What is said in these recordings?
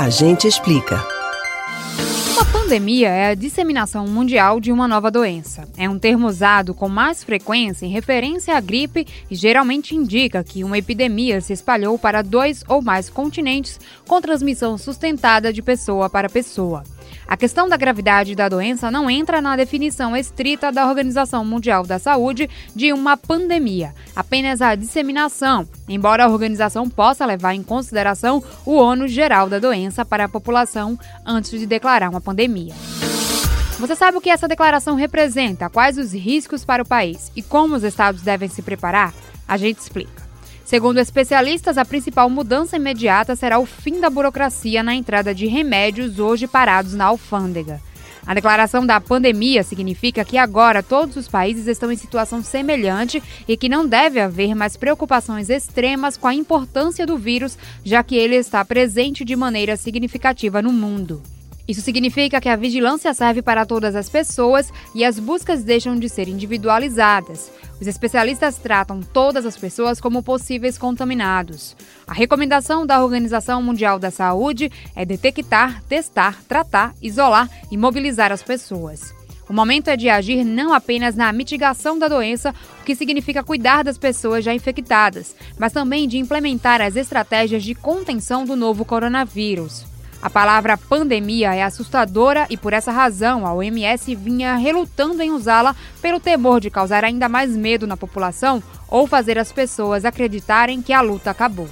A gente explica. Uma pandemia é a disseminação mundial de uma nova doença. É um termo usado com mais frequência em referência à gripe e geralmente indica que uma epidemia se espalhou para dois ou mais continentes com transmissão sustentada de pessoa para pessoa. A questão da gravidade da doença não entra na definição estrita da Organização Mundial da Saúde de uma pandemia, apenas a disseminação, embora a organização possa levar em consideração o ônus geral da doença para a população antes de declarar uma pandemia. Você sabe o que essa declaração representa, quais os riscos para o país e como os estados devem se preparar? A gente explica. Segundo especialistas, a principal mudança imediata será o fim da burocracia na entrada de remédios hoje parados na alfândega. A declaração da pandemia significa que agora todos os países estão em situação semelhante e que não deve haver mais preocupações extremas com a importância do vírus, já que ele está presente de maneira significativa no mundo. Isso significa que a vigilância serve para todas as pessoas e as buscas deixam de ser individualizadas. Os especialistas tratam todas as pessoas como possíveis contaminados. A recomendação da Organização Mundial da Saúde é detectar, testar, tratar, isolar e mobilizar as pessoas. O momento é de agir não apenas na mitigação da doença, o que significa cuidar das pessoas já infectadas, mas também de implementar as estratégias de contenção do novo coronavírus. A palavra pandemia é assustadora e, por essa razão, a OMS vinha relutando em usá-la pelo temor de causar ainda mais medo na população ou fazer as pessoas acreditarem que a luta acabou.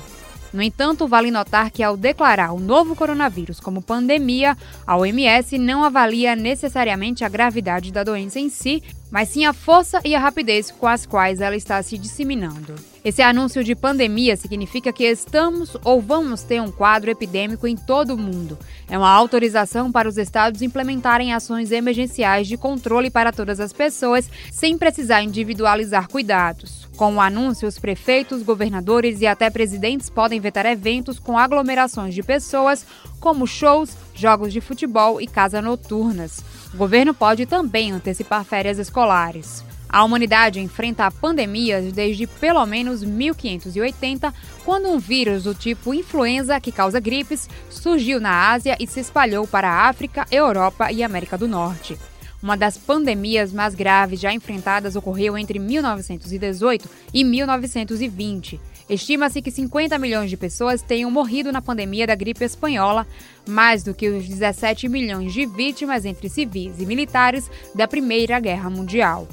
No entanto, vale notar que, ao declarar o novo coronavírus como pandemia, a OMS não avalia necessariamente a gravidade da doença em si, mas sim a força e a rapidez com as quais ela está se disseminando. Esse anúncio de pandemia significa que estamos ou vamos ter um quadro epidêmico em todo o mundo. É uma autorização para os estados implementarem ações emergenciais de controle para todas as pessoas, sem precisar individualizar cuidados. Com o anúncio, os prefeitos, governadores e até presidentes podem vetar eventos com aglomerações de pessoas, como shows, jogos de futebol e casas noturnas. O governo pode também antecipar férias escolares. A humanidade enfrenta pandemias desde pelo menos 1580, quando um vírus do tipo influenza, que causa gripes, surgiu na Ásia e se espalhou para a África, Europa e América do Norte. Uma das pandemias mais graves já enfrentadas ocorreu entre 1918 e 1920. Estima-se que 50 milhões de pessoas tenham morrido na pandemia da gripe espanhola, mais do que os 17 milhões de vítimas entre civis e militares da Primeira Guerra Mundial.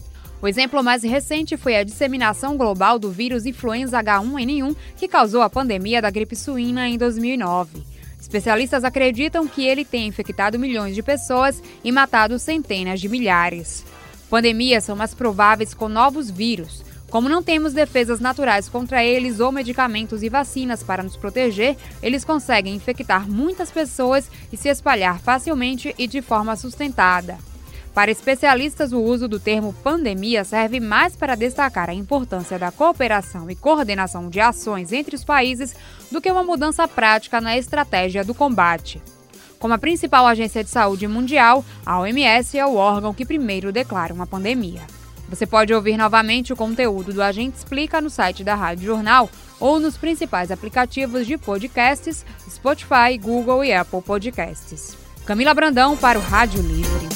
O exemplo mais recente foi a disseminação global do vírus influenza H1N1, que causou a pandemia da gripe suína em 2009. Especialistas acreditam que ele tem infectado milhões de pessoas e matado centenas de milhares. Pandemias são mais prováveis com novos vírus. Como não temos defesas naturais contra eles ou medicamentos e vacinas para nos proteger, eles conseguem infectar muitas pessoas e se espalhar facilmente e de forma sustentada. Para especialistas, o uso do termo pandemia serve mais para destacar a importância da cooperação e coordenação de ações entre os países do que uma mudança prática na estratégia do combate. Como a principal agência de saúde mundial, a OMS é o órgão que primeiro declara uma pandemia. Você pode ouvir novamente o conteúdo do Agente Explica no site da Rádio Jornal ou nos principais aplicativos de podcasts Spotify, Google e Apple Podcasts. Camila Brandão para o Rádio Livre.